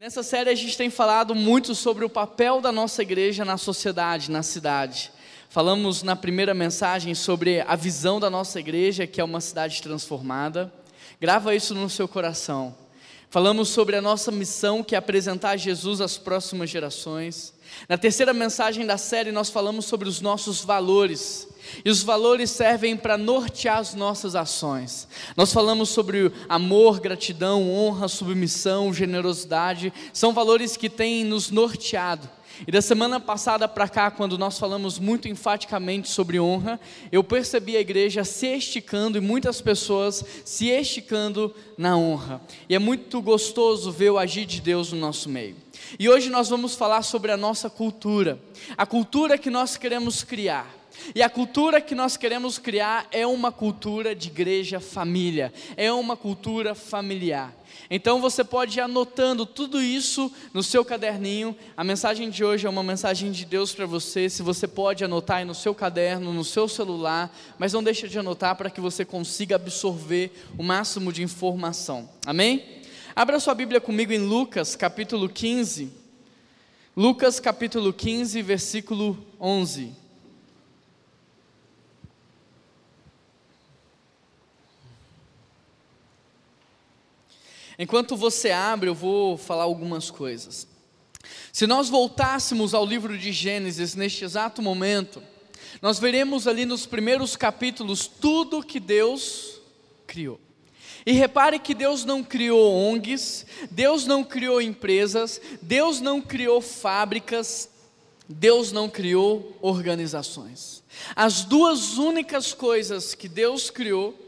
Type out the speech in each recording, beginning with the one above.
Nessa série a gente tem falado muito sobre o papel da nossa igreja na sociedade, na cidade. Falamos na primeira mensagem sobre a visão da nossa igreja, que é uma cidade transformada. Grava isso no seu coração. Falamos sobre a nossa missão, que é apresentar Jesus às próximas gerações. Na terceira mensagem da série, nós falamos sobre os nossos valores. E os valores servem para nortear as nossas ações. Nós falamos sobre amor, gratidão, honra, submissão, generosidade. São valores que têm nos norteado. E da semana passada para cá, quando nós falamos muito enfaticamente sobre honra, eu percebi a igreja se esticando e muitas pessoas se esticando na honra. E é muito gostoso ver o agir de Deus no nosso meio. E hoje nós vamos falar sobre a nossa cultura, a cultura que nós queremos criar. E a cultura que nós queremos criar é uma cultura de igreja família, é uma cultura familiar. Então você pode ir anotando tudo isso no seu caderninho. A mensagem de hoje é uma mensagem de Deus para você. Se você pode anotar aí no seu caderno, no seu celular, mas não deixa de anotar para que você consiga absorver o máximo de informação. Amém? Abra sua Bíblia comigo em Lucas, capítulo 15. Lucas, capítulo 15, versículo 11. Enquanto você abre, eu vou falar algumas coisas. Se nós voltássemos ao livro de Gênesis neste exato momento, nós veremos ali nos primeiros capítulos tudo que Deus criou. E repare que Deus não criou ONGs, Deus não criou empresas, Deus não criou fábricas, Deus não criou organizações. As duas únicas coisas que Deus criou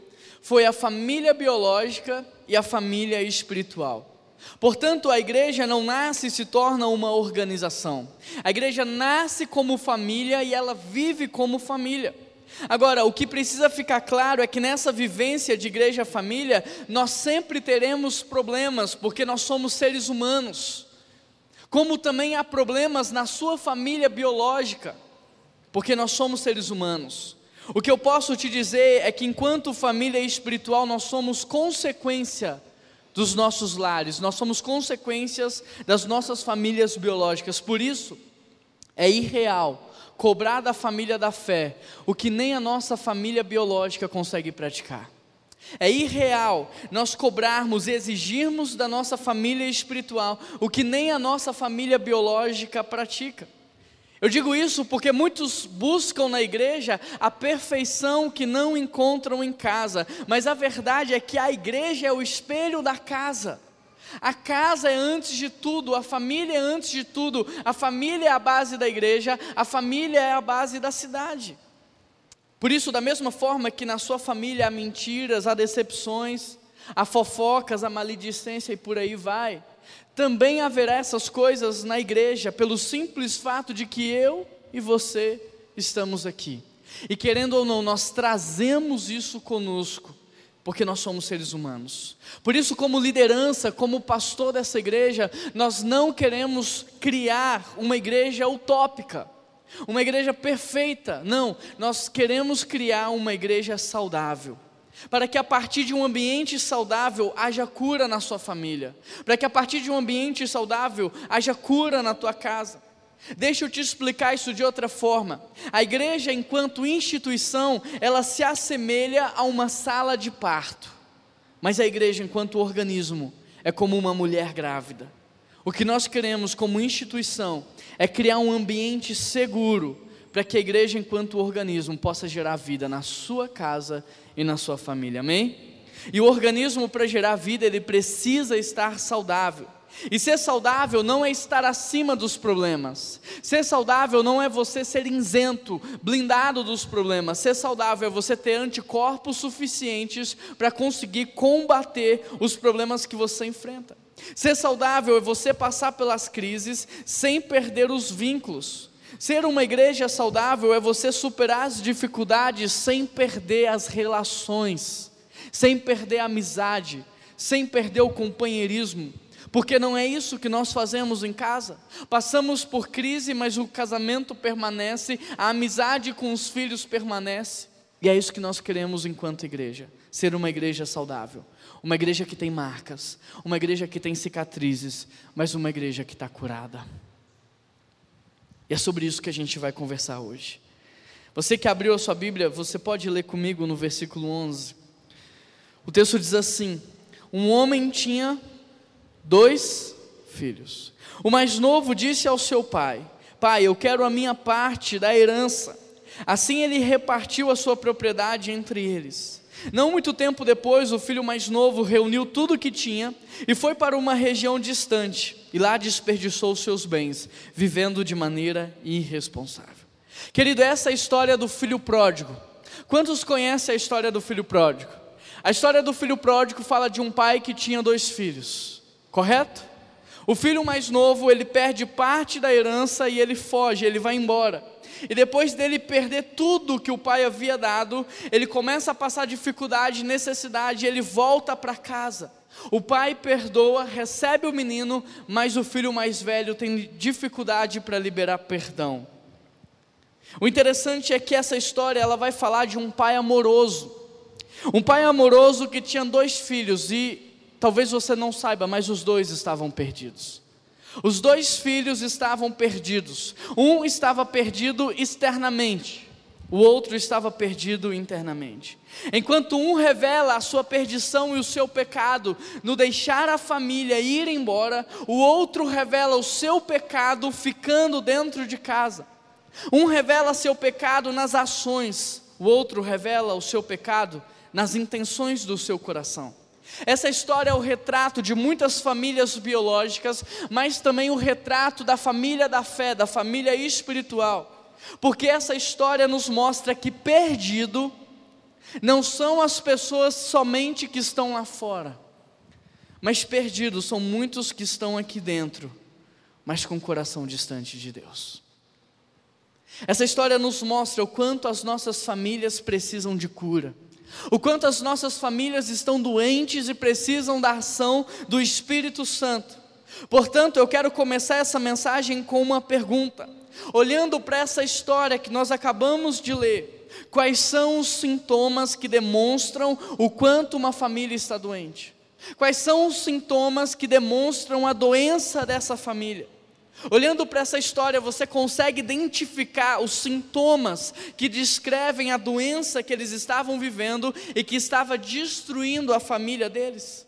foi a família biológica e a família espiritual. Portanto, a igreja não nasce e se torna uma organização. A igreja nasce como família e ela vive como família. Agora, o que precisa ficar claro é que nessa vivência de igreja-família, nós sempre teremos problemas, porque nós somos seres humanos. Como também há problemas na sua família biológica, porque nós somos seres humanos. O que eu posso te dizer é que, enquanto família espiritual, nós somos consequência dos nossos lares, nós somos consequências das nossas famílias biológicas. Por isso, é irreal cobrar da família da fé o que nem a nossa família biológica consegue praticar. É irreal nós cobrarmos exigirmos da nossa família espiritual o que nem a nossa família biológica pratica. Eu digo isso porque muitos buscam na igreja a perfeição que não encontram em casa, mas a verdade é que a igreja é o espelho da casa. A casa é antes de tudo, a família é antes de tudo, a família é a base da igreja, a família é a base da cidade. Por isso, da mesma forma que na sua família há mentiras, há decepções, há fofocas, há maledicência e por aí vai, também haverá essas coisas na igreja, pelo simples fato de que eu e você estamos aqui. E querendo ou não, nós trazemos isso conosco, porque nós somos seres humanos. Por isso, como liderança, como pastor dessa igreja, nós não queremos criar uma igreja utópica, uma igreja perfeita. Não, nós queremos criar uma igreja saudável para que a partir de um ambiente saudável haja cura na sua família, para que a partir de um ambiente saudável haja cura na tua casa. Deixa eu te explicar isso de outra forma. A igreja, enquanto instituição, ela se assemelha a uma sala de parto, mas a igreja, enquanto organismo, é como uma mulher grávida. O que nós queremos como instituição é criar um ambiente seguro para que a igreja, enquanto organismo, possa gerar vida na sua casa e na sua família, amém? E o organismo, para gerar vida, ele precisa estar saudável. E ser saudável não é estar acima dos problemas. Ser saudável não é você ser isento, blindado dos problemas. Ser saudável é você ter anticorpos suficientes para conseguir combater os problemas que você enfrenta. Ser saudável é você passar pelas crises sem perder os vínculos. Ser uma igreja saudável é você superar as dificuldades sem perder as relações, sem perder a amizade, sem perder o companheirismo, porque não é isso que nós fazemos em casa. Passamos por crise, mas o casamento permanece, a amizade com os filhos permanece. E é isso que nós queremos enquanto igreja: ser uma igreja saudável, uma igreja que tem marcas, uma igreja que tem cicatrizes, mas uma igreja que está curada. E é sobre isso que a gente vai conversar hoje. Você que abriu a sua Bíblia, você pode ler comigo no versículo 11. O texto diz assim: Um homem tinha dois filhos. O mais novo disse ao seu pai: Pai, eu quero a minha parte da herança. Assim ele repartiu a sua propriedade entre eles. Não muito tempo depois, o filho mais novo reuniu tudo o que tinha e foi para uma região distante, e lá desperdiçou seus bens, vivendo de maneira irresponsável. Querido, essa é a história do filho pródigo. Quantos conhecem a história do filho pródigo? A história do filho pródigo fala de um pai que tinha dois filhos, correto? O filho mais novo, ele perde parte da herança e ele foge, ele vai embora. E depois dele perder tudo que o pai havia dado, ele começa a passar dificuldade, necessidade, e ele volta para casa. O pai perdoa, recebe o menino, mas o filho mais velho tem dificuldade para liberar perdão. O interessante é que essa história ela vai falar de um pai amoroso. Um pai amoroso que tinha dois filhos e talvez você não saiba, mas os dois estavam perdidos. Os dois filhos estavam perdidos. Um estava perdido externamente, o outro estava perdido internamente. Enquanto um revela a sua perdição e o seu pecado no deixar a família ir embora, o outro revela o seu pecado ficando dentro de casa. Um revela seu pecado nas ações, o outro revela o seu pecado nas intenções do seu coração. Essa história é o retrato de muitas famílias biológicas, mas também o retrato da família da fé, da família espiritual. Porque essa história nos mostra que perdido não são as pessoas somente que estão lá fora, mas perdidos são muitos que estão aqui dentro, mas com o coração distante de Deus. Essa história nos mostra o quanto as nossas famílias precisam de cura o quanto as nossas famílias estão doentes e precisam da ação do Espírito Santo. Portanto, eu quero começar essa mensagem com uma pergunta. Olhando para essa história que nós acabamos de ler, quais são os sintomas que demonstram o quanto uma família está doente? Quais são os sintomas que demonstram a doença dessa família? Olhando para essa história, você consegue identificar os sintomas que descrevem a doença que eles estavam vivendo e que estava destruindo a família deles?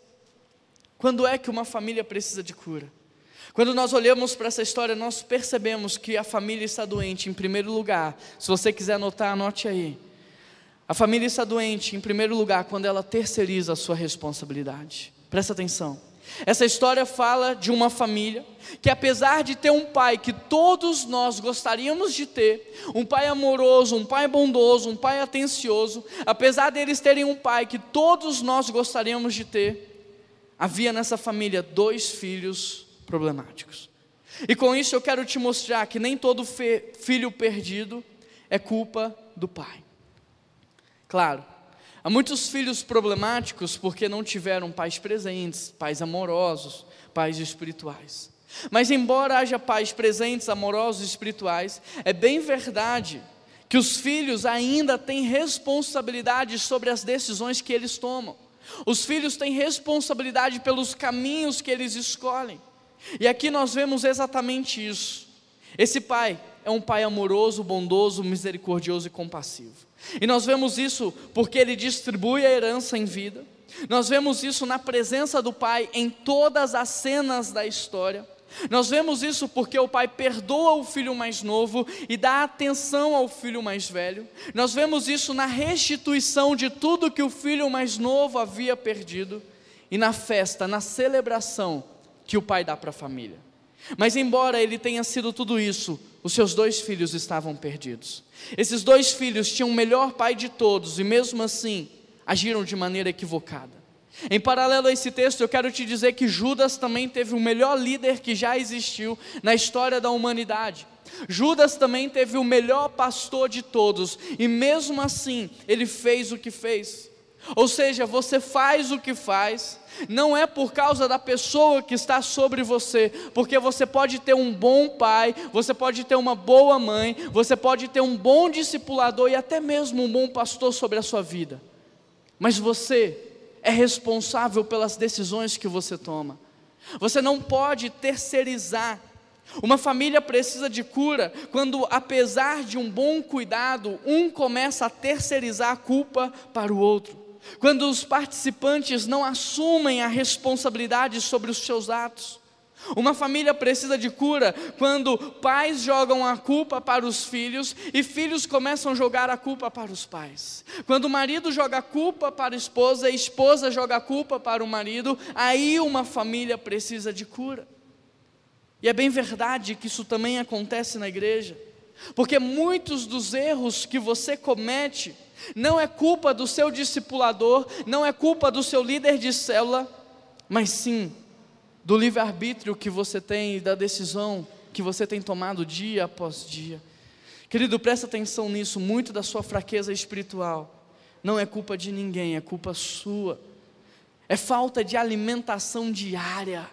Quando é que uma família precisa de cura? Quando nós olhamos para essa história, nós percebemos que a família está doente, em primeiro lugar. Se você quiser anotar, anote aí. A família está doente, em primeiro lugar, quando ela terceiriza a sua responsabilidade. Presta atenção. Essa história fala de uma família que, apesar de ter um pai que todos nós gostaríamos de ter, um pai amoroso, um pai bondoso, um pai atencioso, apesar deles terem um pai que todos nós gostaríamos de ter, havia nessa família dois filhos problemáticos. E com isso eu quero te mostrar que nem todo filho perdido é culpa do pai. Claro, Há muitos filhos problemáticos porque não tiveram pais presentes, pais amorosos, pais espirituais. Mas, embora haja pais presentes, amorosos e espirituais, é bem verdade que os filhos ainda têm responsabilidade sobre as decisões que eles tomam. Os filhos têm responsabilidade pelos caminhos que eles escolhem. E aqui nós vemos exatamente isso. Esse pai é um pai amoroso, bondoso, misericordioso e compassivo. E nós vemos isso porque ele distribui a herança em vida. Nós vemos isso na presença do Pai em todas as cenas da história. Nós vemos isso porque o pai perdoa o filho mais novo e dá atenção ao filho mais velho. Nós vemos isso na restituição de tudo que o filho mais novo havia perdido e na festa, na celebração que o pai dá para a família. Mas, embora ele tenha sido tudo isso, os seus dois filhos estavam perdidos. Esses dois filhos tinham o melhor pai de todos e, mesmo assim, agiram de maneira equivocada. Em paralelo a esse texto, eu quero te dizer que Judas também teve o melhor líder que já existiu na história da humanidade. Judas também teve o melhor pastor de todos, e mesmo assim, ele fez o que fez. Ou seja, você faz o que faz, não é por causa da pessoa que está sobre você, porque você pode ter um bom pai, você pode ter uma boa mãe, você pode ter um bom discipulador e até mesmo um bom pastor sobre a sua vida, mas você é responsável pelas decisões que você toma, você não pode terceirizar. Uma família precisa de cura quando, apesar de um bom cuidado, um começa a terceirizar a culpa para o outro quando os participantes não assumem a responsabilidade sobre os seus atos. Uma família precisa de cura quando pais jogam a culpa para os filhos e filhos começam a jogar a culpa para os pais. Quando o marido joga a culpa para a esposa e a esposa joga a culpa para o marido, aí uma família precisa de cura. E é bem verdade que isso também acontece na igreja, porque muitos dos erros que você comete não é culpa do seu discipulador, não é culpa do seu líder de célula, mas sim do livre-arbítrio que você tem e da decisão que você tem tomado dia após dia. Querido, presta atenção nisso, muito da sua fraqueza espiritual não é culpa de ninguém, é culpa sua. É falta de alimentação diária,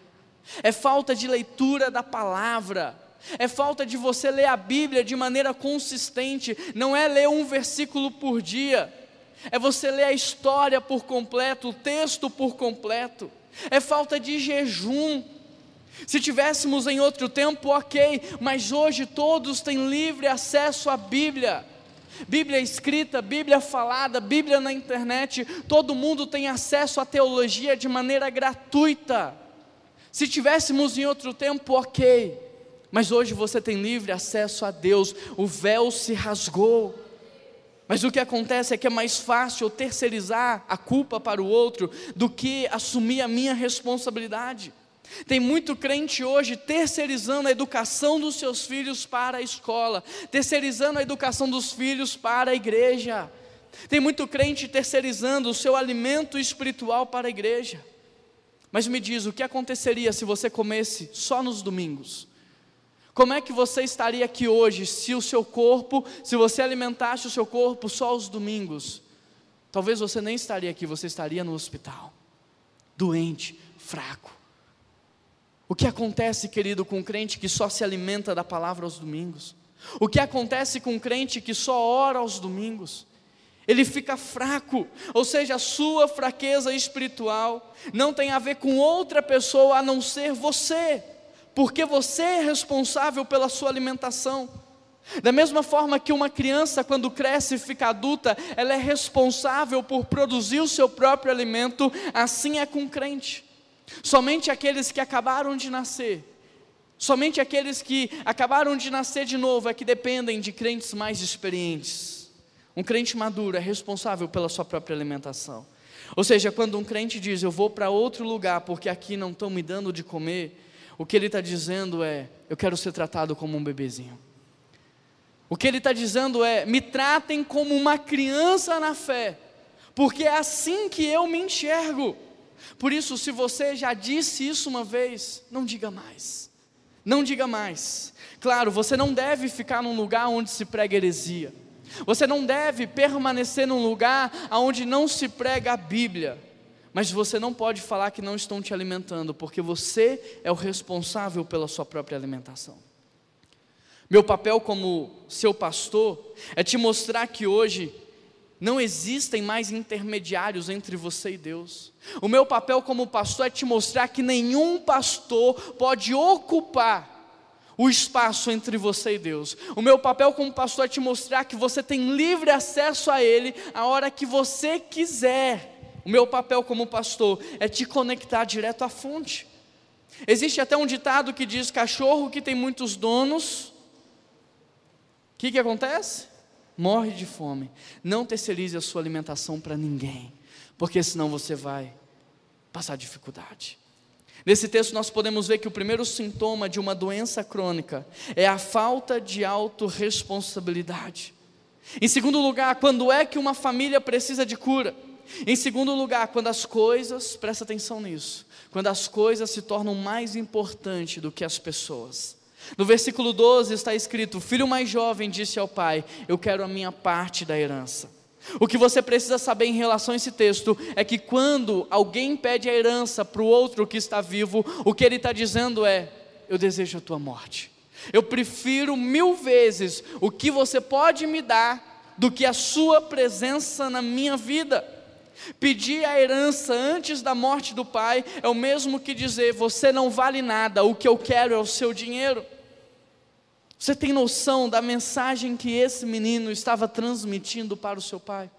é falta de leitura da palavra, é falta de você ler a Bíblia de maneira consistente, não é ler um versículo por dia, é você ler a história por completo, o texto por completo, é falta de jejum. Se tivéssemos em outro tempo, ok, mas hoje todos têm livre acesso à Bíblia. Bíblia escrita, Bíblia falada, Bíblia na internet, todo mundo tem acesso à teologia de maneira gratuita. Se tivéssemos em outro tempo, ok, mas hoje você tem livre acesso a Deus, o véu se rasgou. Mas o que acontece é que é mais fácil eu terceirizar a culpa para o outro do que assumir a minha responsabilidade. Tem muito crente hoje terceirizando a educação dos seus filhos para a escola, terceirizando a educação dos filhos para a igreja. Tem muito crente terceirizando o seu alimento espiritual para a igreja. Mas me diz, o que aconteceria se você comesse só nos domingos? Como é que você estaria aqui hoje se o seu corpo, se você alimentasse o seu corpo só aos domingos? Talvez você nem estaria aqui, você estaria no hospital, doente, fraco. O que acontece, querido, com um crente que só se alimenta da palavra aos domingos? O que acontece com um crente que só ora aos domingos? Ele fica fraco, ou seja, a sua fraqueza espiritual não tem a ver com outra pessoa a não ser você porque você é responsável pela sua alimentação. Da mesma forma que uma criança, quando cresce e fica adulta, ela é responsável por produzir o seu próprio alimento, assim é com o crente. Somente aqueles que acabaram de nascer, somente aqueles que acabaram de nascer de novo é que dependem de crentes mais experientes. Um crente maduro é responsável pela sua própria alimentação. Ou seja, quando um crente diz, Eu vou para outro lugar porque aqui não estão me dando de comer, o que ele está dizendo é: eu quero ser tratado como um bebezinho. O que ele está dizendo é: me tratem como uma criança na fé, porque é assim que eu me enxergo. Por isso, se você já disse isso uma vez, não diga mais. Não diga mais. Claro, você não deve ficar num lugar onde se prega heresia. Você não deve permanecer num lugar onde não se prega a Bíblia. Mas você não pode falar que não estão te alimentando, porque você é o responsável pela sua própria alimentação. Meu papel como seu pastor é te mostrar que hoje não existem mais intermediários entre você e Deus. O meu papel como pastor é te mostrar que nenhum pastor pode ocupar o espaço entre você e Deus. O meu papel como pastor é te mostrar que você tem livre acesso a Ele a hora que você quiser. O meu papel como pastor é te conectar direto à fonte. Existe até um ditado que diz: cachorro que tem muitos donos, o que, que acontece? Morre de fome. Não terceirize a sua alimentação para ninguém, porque senão você vai passar dificuldade. Nesse texto, nós podemos ver que o primeiro sintoma de uma doença crônica é a falta de autorresponsabilidade. Em segundo lugar, quando é que uma família precisa de cura? Em segundo lugar, quando as coisas, presta atenção nisso, quando as coisas se tornam mais importantes do que as pessoas. No versículo 12 está escrito: O filho mais jovem disse ao pai: Eu quero a minha parte da herança. O que você precisa saber em relação a esse texto é que quando alguém pede a herança para o outro que está vivo, o que ele está dizendo é: Eu desejo a tua morte. Eu prefiro mil vezes o que você pode me dar do que a sua presença na minha vida. Pedir a herança antes da morte do pai é o mesmo que dizer: Você não vale nada, o que eu quero é o seu dinheiro. Você tem noção da mensagem que esse menino estava transmitindo para o seu pai?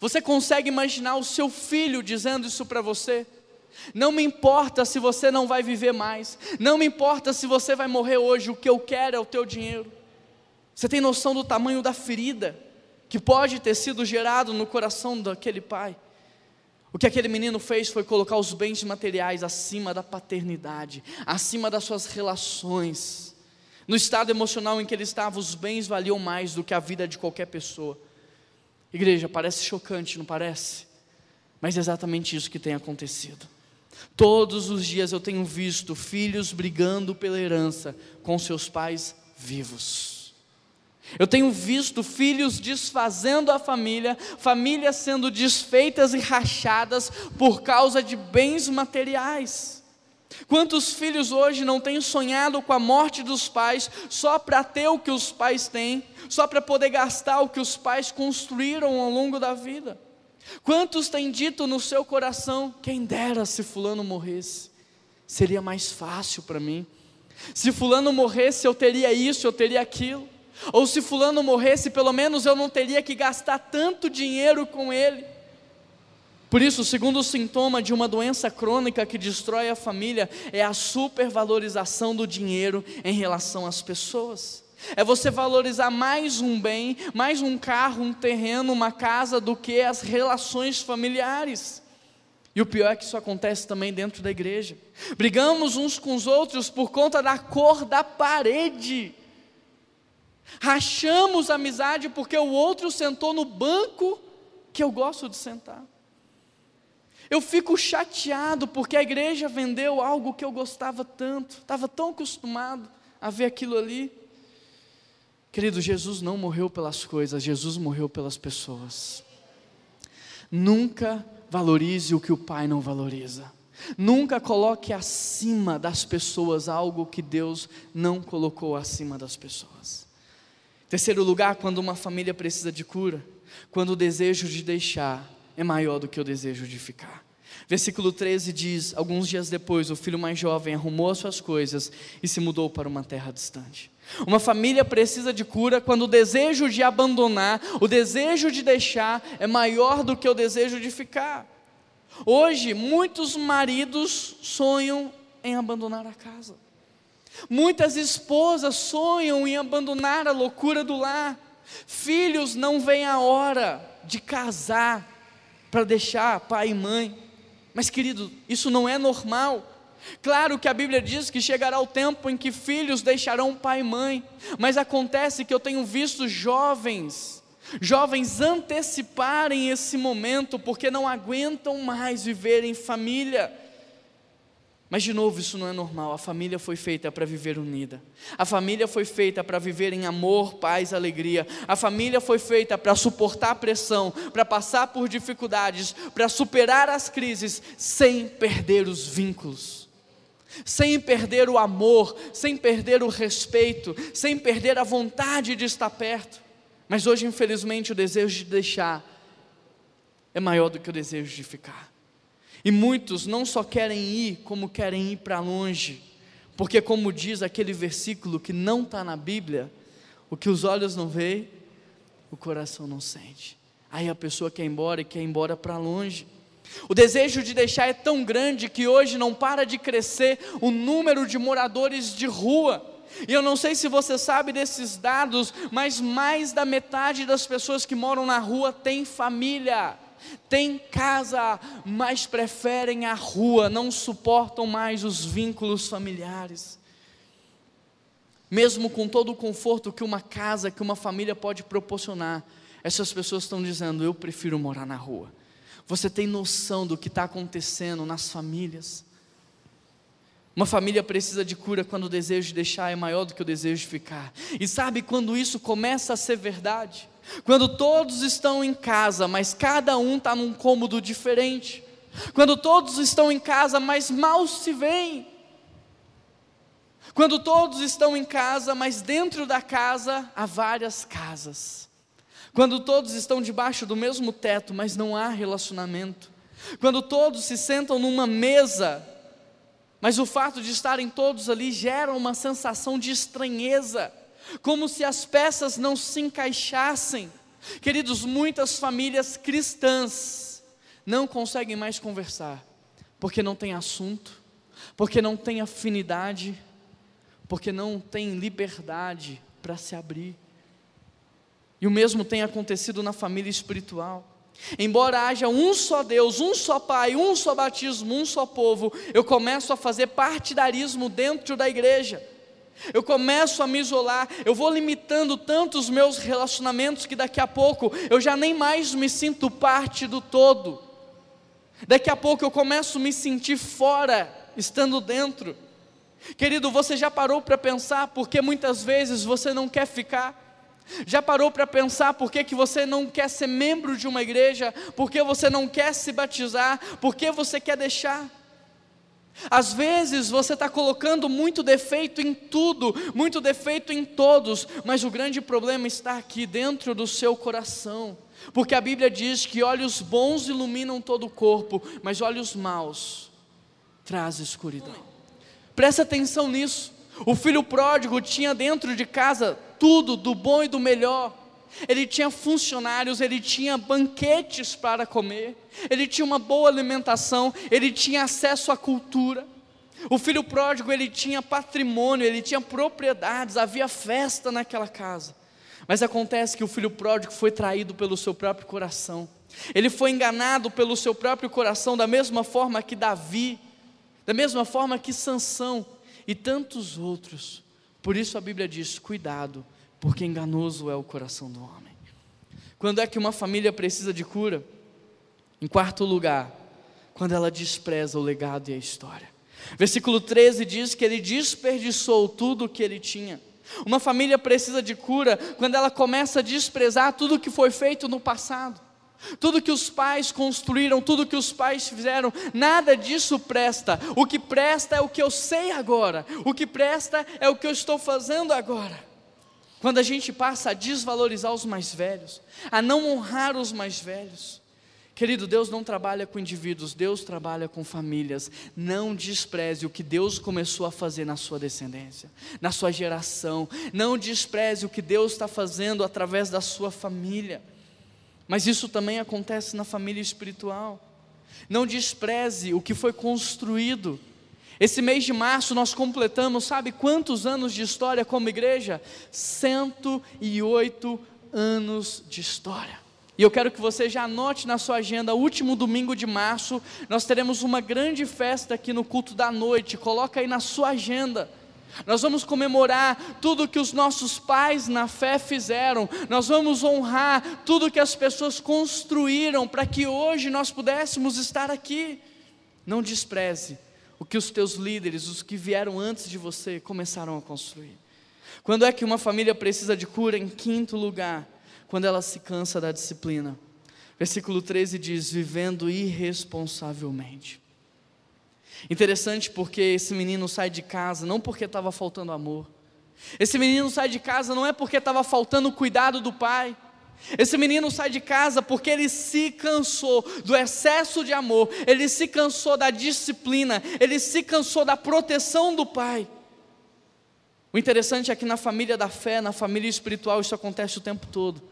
Você consegue imaginar o seu filho dizendo isso para você? Não me importa se você não vai viver mais, não me importa se você vai morrer hoje, o que eu quero é o teu dinheiro. Você tem noção do tamanho da ferida que pode ter sido gerado no coração daquele pai? O que aquele menino fez foi colocar os bens materiais acima da paternidade, acima das suas relações. No estado emocional em que ele estava, os bens valiam mais do que a vida de qualquer pessoa. Igreja, parece chocante, não parece? Mas é exatamente isso que tem acontecido. Todos os dias eu tenho visto filhos brigando pela herança com seus pais vivos. Eu tenho visto filhos desfazendo a família, famílias sendo desfeitas e rachadas por causa de bens materiais. Quantos filhos hoje não têm sonhado com a morte dos pais só para ter o que os pais têm, só para poder gastar o que os pais construíram ao longo da vida? Quantos têm dito no seu coração: quem dera se Fulano morresse, seria mais fácil para mim. Se Fulano morresse, eu teria isso, eu teria aquilo. Ou se Fulano morresse, pelo menos eu não teria que gastar tanto dinheiro com ele. Por isso, o segundo sintoma de uma doença crônica que destrói a família é a supervalorização do dinheiro em relação às pessoas. É você valorizar mais um bem, mais um carro, um terreno, uma casa, do que as relações familiares. E o pior é que isso acontece também dentro da igreja. Brigamos uns com os outros por conta da cor da parede. Rachamos a amizade porque o outro sentou no banco que eu gosto de sentar. Eu fico chateado porque a igreja vendeu algo que eu gostava tanto, estava tão acostumado a ver aquilo ali. Querido, Jesus não morreu pelas coisas, Jesus morreu pelas pessoas. Nunca valorize o que o Pai não valoriza. Nunca coloque acima das pessoas algo que Deus não colocou acima das pessoas. Terceiro lugar, quando uma família precisa de cura, quando o desejo de deixar é maior do que o desejo de ficar. Versículo 13 diz: Alguns dias depois, o filho mais jovem arrumou as suas coisas e se mudou para uma terra distante. Uma família precisa de cura quando o desejo de abandonar, o desejo de deixar é maior do que o desejo de ficar. Hoje, muitos maridos sonham em abandonar a casa. Muitas esposas sonham em abandonar a loucura do lar. Filhos não veem a hora de casar para deixar pai e mãe. Mas, querido, isso não é normal. Claro que a Bíblia diz que chegará o tempo em que filhos deixarão pai e mãe, mas acontece que eu tenho visto jovens, jovens anteciparem esse momento porque não aguentam mais viver em família. Mas de novo, isso não é normal. A família foi feita para viver unida. A família foi feita para viver em amor, paz, alegria. A família foi feita para suportar pressão, para passar por dificuldades, para superar as crises sem perder os vínculos. Sem perder o amor, sem perder o respeito, sem perder a vontade de estar perto. Mas hoje, infelizmente, o desejo de deixar é maior do que o desejo de ficar. E muitos não só querem ir, como querem ir para longe, porque, como diz aquele versículo que não está na Bíblia, o que os olhos não veem, o coração não sente. Aí a pessoa quer ir embora e quer ir embora para longe. O desejo de deixar é tão grande que hoje não para de crescer o número de moradores de rua. E eu não sei se você sabe desses dados, mas mais da metade das pessoas que moram na rua tem família têm casa, mas preferem a rua, não suportam mais os vínculos familiares. Mesmo com todo o conforto que uma casa, que uma família pode proporcionar, essas pessoas estão dizendo: eu prefiro morar na rua. Você tem noção do que está acontecendo nas famílias? Uma família precisa de cura quando o desejo de deixar é maior do que o desejo de ficar. E sabe quando isso começa a ser verdade? Quando todos estão em casa, mas cada um está num cômodo diferente. Quando todos estão em casa, mas mal se veem. Quando todos estão em casa, mas dentro da casa há várias casas. Quando todos estão debaixo do mesmo teto, mas não há relacionamento. Quando todos se sentam numa mesa, mas o fato de estarem todos ali gera uma sensação de estranheza, como se as peças não se encaixassem. Queridos, muitas famílias cristãs não conseguem mais conversar, porque não tem assunto, porque não tem afinidade, porque não tem liberdade para se abrir. E o mesmo tem acontecido na família espiritual. Embora haja um só Deus, um só Pai, um só batismo, um só povo, eu começo a fazer partidarismo dentro da igreja. Eu começo a me isolar, eu vou limitando tanto os meus relacionamentos que daqui a pouco eu já nem mais me sinto parte do todo. Daqui a pouco eu começo a me sentir fora, estando dentro. Querido, você já parou para pensar porque muitas vezes você não quer ficar? Já parou para pensar por que, que você não quer ser membro de uma igreja? Por que você não quer se batizar? Por que você quer deixar? Às vezes você está colocando muito defeito em tudo, muito defeito em todos, mas o grande problema está aqui dentro do seu coração, porque a Bíblia diz que olhos bons iluminam todo o corpo, mas olhos maus traz escuridão. Presta atenção nisso. O filho pródigo tinha dentro de casa tudo do bom e do melhor. Ele tinha funcionários, ele tinha banquetes para comer, ele tinha uma boa alimentação, ele tinha acesso à cultura. O filho pródigo, ele tinha patrimônio, ele tinha propriedades, havia festa naquela casa. Mas acontece que o filho pródigo foi traído pelo seu próprio coração. Ele foi enganado pelo seu próprio coração da mesma forma que Davi, da mesma forma que Sansão e tantos outros. Por isso a Bíblia diz: cuidado, porque enganoso é o coração do homem. Quando é que uma família precisa de cura? Em quarto lugar, quando ela despreza o legado e a história. Versículo 13 diz que ele desperdiçou tudo o que ele tinha. Uma família precisa de cura quando ela começa a desprezar tudo que foi feito no passado. Tudo que os pais construíram, tudo que os pais fizeram, nada disso presta. O que presta é o que eu sei agora. O que presta é o que eu estou fazendo agora. Quando a gente passa a desvalorizar os mais velhos, a não honrar os mais velhos. Querido, Deus não trabalha com indivíduos, Deus trabalha com famílias. Não despreze o que Deus começou a fazer na sua descendência, na sua geração. Não despreze o que Deus está fazendo através da sua família. Mas isso também acontece na família espiritual. Não despreze o que foi construído. Esse mês de março nós completamos, sabe quantos anos de história como igreja? 108 anos de história. E eu quero que você já anote na sua agenda, último domingo de março, nós teremos uma grande festa aqui no culto da noite. Coloca aí na sua agenda. Nós vamos comemorar tudo que os nossos pais na fé fizeram, nós vamos honrar tudo que as pessoas construíram para que hoje nós pudéssemos estar aqui. Não despreze o que os teus líderes, os que vieram antes de você, começaram a construir. Quando é que uma família precisa de cura? Em quinto lugar, quando ela se cansa da disciplina. Versículo 13 diz: vivendo irresponsavelmente. Interessante porque esse menino sai de casa não porque estava faltando amor. Esse menino sai de casa não é porque estava faltando o cuidado do pai. Esse menino sai de casa porque ele se cansou do excesso de amor, ele se cansou da disciplina, ele se cansou da proteção do pai. O interessante é que na família da fé, na família espiritual, isso acontece o tempo todo.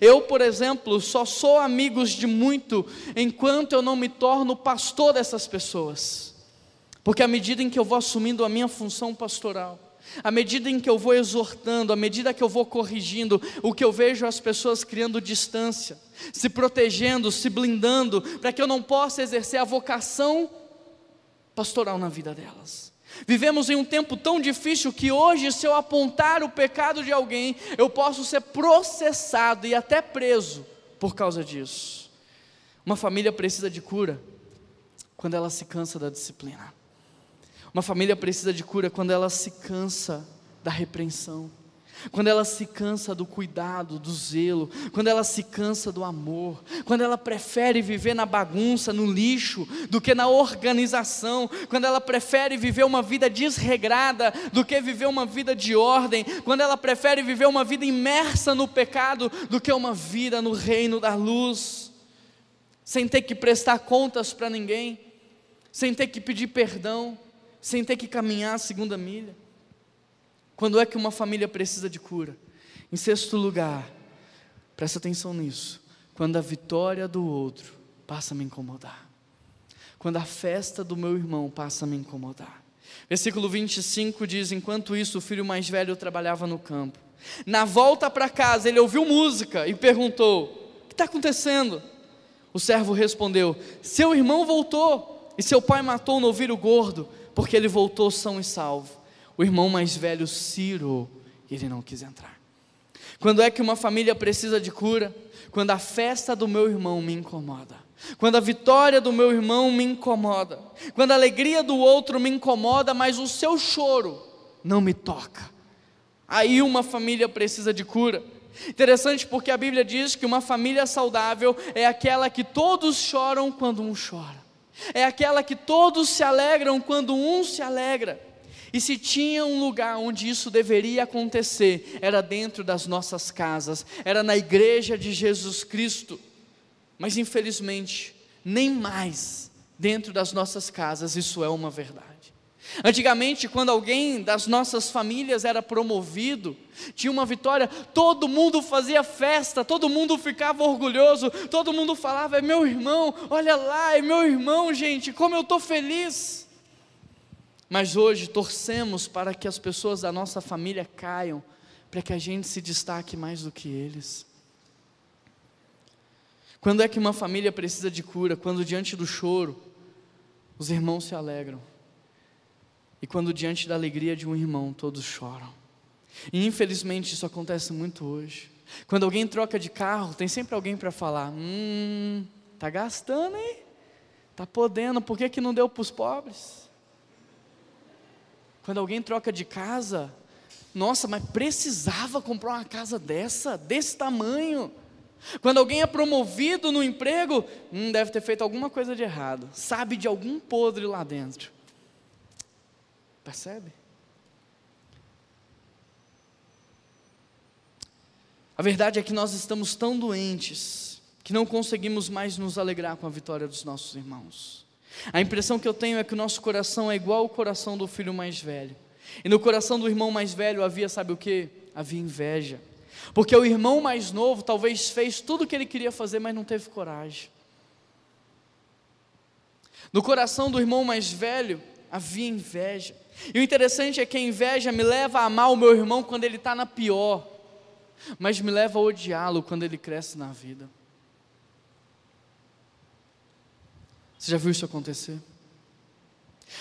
Eu, por exemplo, só sou amigos de muito enquanto eu não me torno pastor dessas pessoas. Porque à medida em que eu vou assumindo a minha função pastoral, à medida em que eu vou exortando, à medida que eu vou corrigindo, o que eu vejo as pessoas criando distância, se protegendo, se blindando, para que eu não possa exercer a vocação pastoral na vida delas. Vivemos em um tempo tão difícil que hoje, se eu apontar o pecado de alguém, eu posso ser processado e até preso por causa disso. Uma família precisa de cura quando ela se cansa da disciplina. Uma família precisa de cura quando ela se cansa da repreensão. quando ela se cansa do cuidado, do zelo, quando ela se cansa do amor, quando ela prefere viver na bagunça, no lixo, do que na organização, quando ela prefere viver uma vida desregrada do que viver uma vida de ordem, quando ela prefere viver uma vida imersa no pecado do que uma vida no reino da luz, sem ter que prestar contas para ninguém, sem ter que pedir perdão, sem ter que caminhar a segunda milha. Quando é que uma família precisa de cura? Em sexto lugar, presta atenção nisso. Quando a vitória do outro passa a me incomodar. Quando a festa do meu irmão passa a me incomodar. Versículo 25 diz: Enquanto isso, o filho mais velho trabalhava no campo. Na volta para casa, ele ouviu música e perguntou: O que está acontecendo? O servo respondeu: Seu irmão voltou e seu pai matou no novilho gordo, porque ele voltou são e salvo o irmão mais velho Ciro, ele não quis entrar. Quando é que uma família precisa de cura? Quando a festa do meu irmão me incomoda. Quando a vitória do meu irmão me incomoda. Quando a alegria do outro me incomoda, mas o seu choro não me toca. Aí uma família precisa de cura. Interessante porque a Bíblia diz que uma família saudável é aquela que todos choram quando um chora. É aquela que todos se alegram quando um se alegra. E se tinha um lugar onde isso deveria acontecer, era dentro das nossas casas, era na igreja de Jesus Cristo. Mas infelizmente, nem mais dentro das nossas casas isso é uma verdade. Antigamente, quando alguém das nossas famílias era promovido, tinha uma vitória, todo mundo fazia festa, todo mundo ficava orgulhoso, todo mundo falava: é meu irmão, olha lá, é meu irmão, gente, como eu estou feliz. Mas hoje torcemos para que as pessoas da nossa família caiam, para que a gente se destaque mais do que eles. Quando é que uma família precisa de cura? Quando diante do choro, os irmãos se alegram. E quando diante da alegria de um irmão, todos choram. E infelizmente isso acontece muito hoje. Quando alguém troca de carro, tem sempre alguém para falar: Hum, tá gastando, hein? Tá podendo, por que, que não deu para os pobres? Quando alguém troca de casa, nossa, mas precisava comprar uma casa dessa, desse tamanho. Quando alguém é promovido no emprego, hum, deve ter feito alguma coisa de errado, sabe de algum podre lá dentro. Percebe? A verdade é que nós estamos tão doentes que não conseguimos mais nos alegrar com a vitória dos nossos irmãos. A impressão que eu tenho é que o nosso coração é igual ao coração do filho mais velho. E no coração do irmão mais velho havia, sabe o que? Havia inveja. Porque o irmão mais novo talvez fez tudo o que ele queria fazer, mas não teve coragem. No coração do irmão mais velho havia inveja. E o interessante é que a inveja me leva a amar o meu irmão quando ele está na pior, mas me leva a odiá-lo quando ele cresce na vida. Você já viu isso acontecer?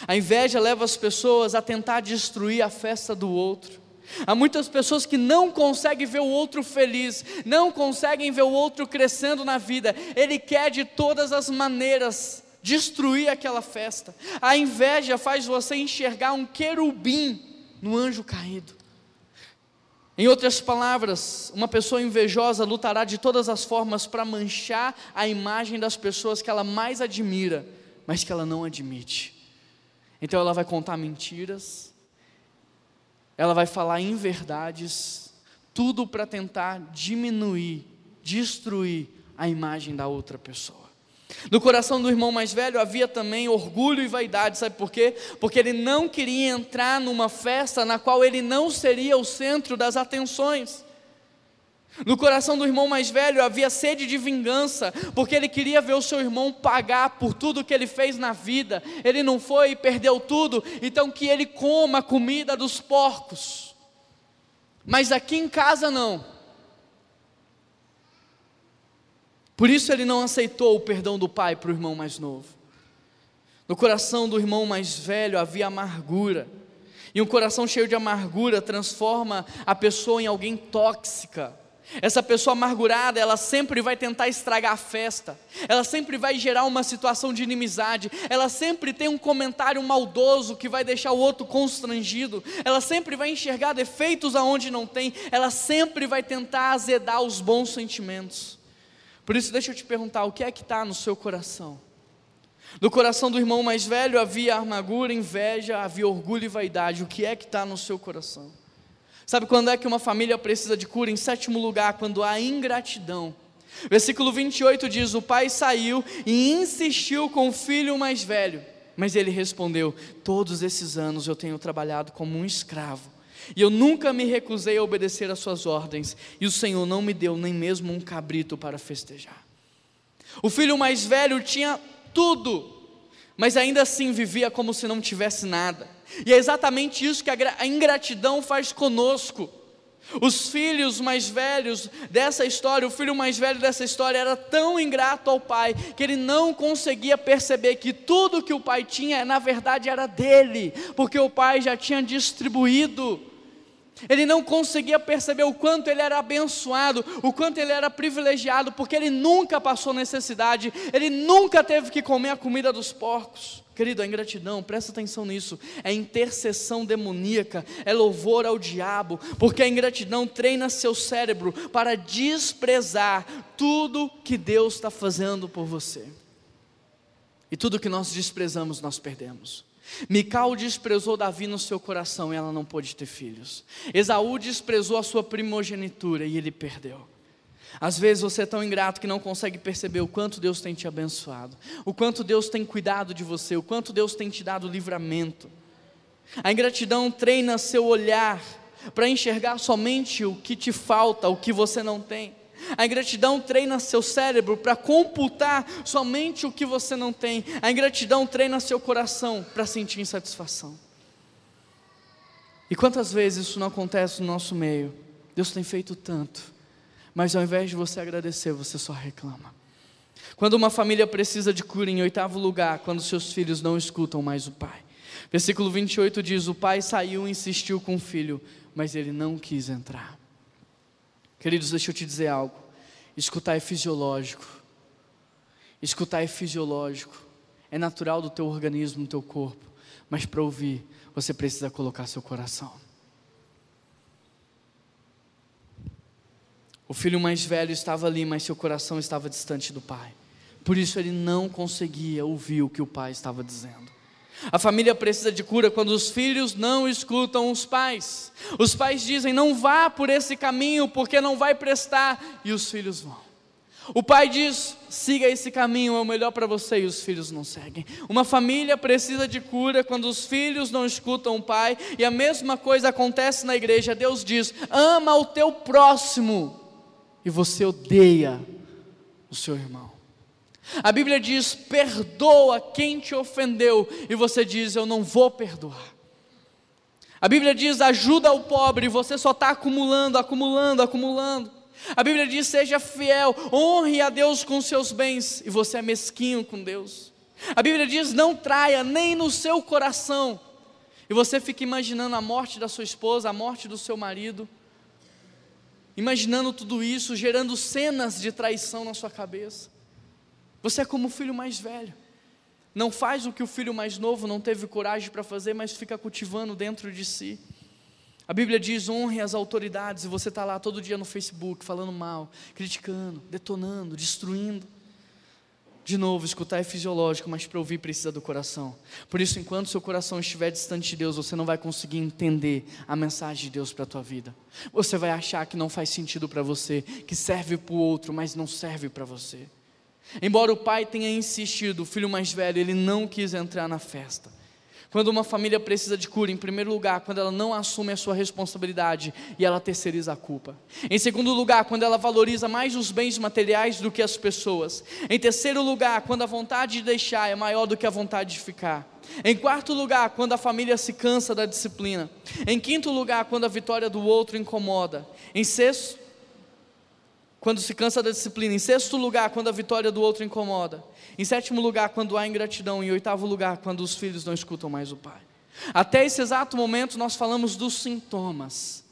A inveja leva as pessoas a tentar destruir a festa do outro. Há muitas pessoas que não conseguem ver o outro feliz, não conseguem ver o outro crescendo na vida. Ele quer de todas as maneiras destruir aquela festa. A inveja faz você enxergar um querubim no anjo caído. Em outras palavras, uma pessoa invejosa lutará de todas as formas para manchar a imagem das pessoas que ela mais admira, mas que ela não admite. Então ela vai contar mentiras, ela vai falar inverdades, tudo para tentar diminuir, destruir a imagem da outra pessoa. No coração do irmão mais velho havia também orgulho e vaidade, sabe por quê? Porque ele não queria entrar numa festa na qual ele não seria o centro das atenções. No coração do irmão mais velho havia sede de vingança, porque ele queria ver o seu irmão pagar por tudo que ele fez na vida. Ele não foi e perdeu tudo, então que ele coma a comida dos porcos. Mas aqui em casa não. Por isso ele não aceitou o perdão do pai para o irmão mais novo. No coração do irmão mais velho havia amargura. E um coração cheio de amargura transforma a pessoa em alguém tóxica. Essa pessoa amargurada, ela sempre vai tentar estragar a festa, ela sempre vai gerar uma situação de inimizade, ela sempre tem um comentário maldoso que vai deixar o outro constrangido, ela sempre vai enxergar defeitos aonde não tem, ela sempre vai tentar azedar os bons sentimentos. Por isso, deixa eu te perguntar: o que é que está no seu coração? No coração do irmão mais velho havia amargura, inveja, havia orgulho e vaidade. O que é que está no seu coração? Sabe quando é que uma família precisa de cura? Em sétimo lugar, quando há ingratidão. Versículo 28 diz: O pai saiu e insistiu com o filho mais velho. Mas ele respondeu: Todos esses anos eu tenho trabalhado como um escravo, e eu nunca me recusei a obedecer às suas ordens, e o Senhor não me deu nem mesmo um cabrito para festejar. O filho mais velho tinha tudo, mas ainda assim vivia como se não tivesse nada. E é exatamente isso que a ingratidão faz conosco. Os filhos mais velhos dessa história, o filho mais velho dessa história era tão ingrato ao pai que ele não conseguia perceber que tudo que o pai tinha, na verdade, era dele, porque o pai já tinha distribuído. Ele não conseguia perceber o quanto ele era abençoado, o quanto ele era privilegiado, porque ele nunca passou necessidade, ele nunca teve que comer a comida dos porcos. Querido, a ingratidão, presta atenção nisso, é intercessão demoníaca, é louvor ao diabo, porque a ingratidão treina seu cérebro para desprezar tudo que Deus está fazendo por você. E tudo que nós desprezamos, nós perdemos. Mical desprezou Davi no seu coração e ela não pôde ter filhos. Esaú desprezou a sua primogenitura e ele perdeu. Às vezes você é tão ingrato que não consegue perceber o quanto Deus tem te abençoado, o quanto Deus tem cuidado de você, o quanto Deus tem te dado livramento. A ingratidão treina seu olhar para enxergar somente o que te falta, o que você não tem. A ingratidão treina seu cérebro para computar somente o que você não tem. A ingratidão treina seu coração para sentir insatisfação. E quantas vezes isso não acontece no nosso meio? Deus tem feito tanto, mas ao invés de você agradecer, você só reclama. Quando uma família precisa de cura, em oitavo lugar, quando seus filhos não escutam mais o pai. Versículo 28 diz: O pai saiu e insistiu com o filho, mas ele não quis entrar. Queridos, deixa eu te dizer algo. Escutar é fisiológico. Escutar é fisiológico. É natural do teu organismo, do teu corpo. Mas para ouvir, você precisa colocar seu coração. O filho mais velho estava ali, mas seu coração estava distante do pai. Por isso ele não conseguia ouvir o que o pai estava dizendo. A família precisa de cura quando os filhos não escutam os pais. Os pais dizem: não vá por esse caminho porque não vai prestar, e os filhos vão. O pai diz: siga esse caminho, é o melhor para você, e os filhos não seguem. Uma família precisa de cura quando os filhos não escutam o pai, e a mesma coisa acontece na igreja. Deus diz: ama o teu próximo, e você odeia o seu irmão. A Bíblia diz: perdoa quem te ofendeu, e você diz: eu não vou perdoar. A Bíblia diz: ajuda o pobre, e você só está acumulando, acumulando, acumulando. A Bíblia diz: seja fiel, honre a Deus com seus bens, e você é mesquinho com Deus. A Bíblia diz: não traia nem no seu coração, e você fica imaginando a morte da sua esposa, a morte do seu marido, imaginando tudo isso, gerando cenas de traição na sua cabeça. Você é como o filho mais velho. Não faz o que o filho mais novo não teve coragem para fazer, mas fica cultivando dentro de si. A Bíblia diz: honre as autoridades, e você está lá todo dia no Facebook falando mal, criticando, detonando, destruindo. De novo, escutar é fisiológico, mas para ouvir precisa do coração. Por isso, enquanto seu coração estiver distante de Deus, você não vai conseguir entender a mensagem de Deus para a tua vida. Você vai achar que não faz sentido para você, que serve para o outro, mas não serve para você. Embora o pai tenha insistido, o filho mais velho, ele não quis entrar na festa. Quando uma família precisa de cura, em primeiro lugar, quando ela não assume a sua responsabilidade e ela terceiriza a culpa. Em segundo lugar, quando ela valoriza mais os bens materiais do que as pessoas. Em terceiro lugar, quando a vontade de deixar é maior do que a vontade de ficar. Em quarto lugar, quando a família se cansa da disciplina. Em quinto lugar, quando a vitória do outro incomoda. Em sexto, quando se cansa da disciplina. Em sexto lugar, quando a vitória do outro incomoda. Em sétimo lugar, quando há ingratidão. Em oitavo lugar, quando os filhos não escutam mais o pai. Até esse exato momento, nós falamos dos sintomas.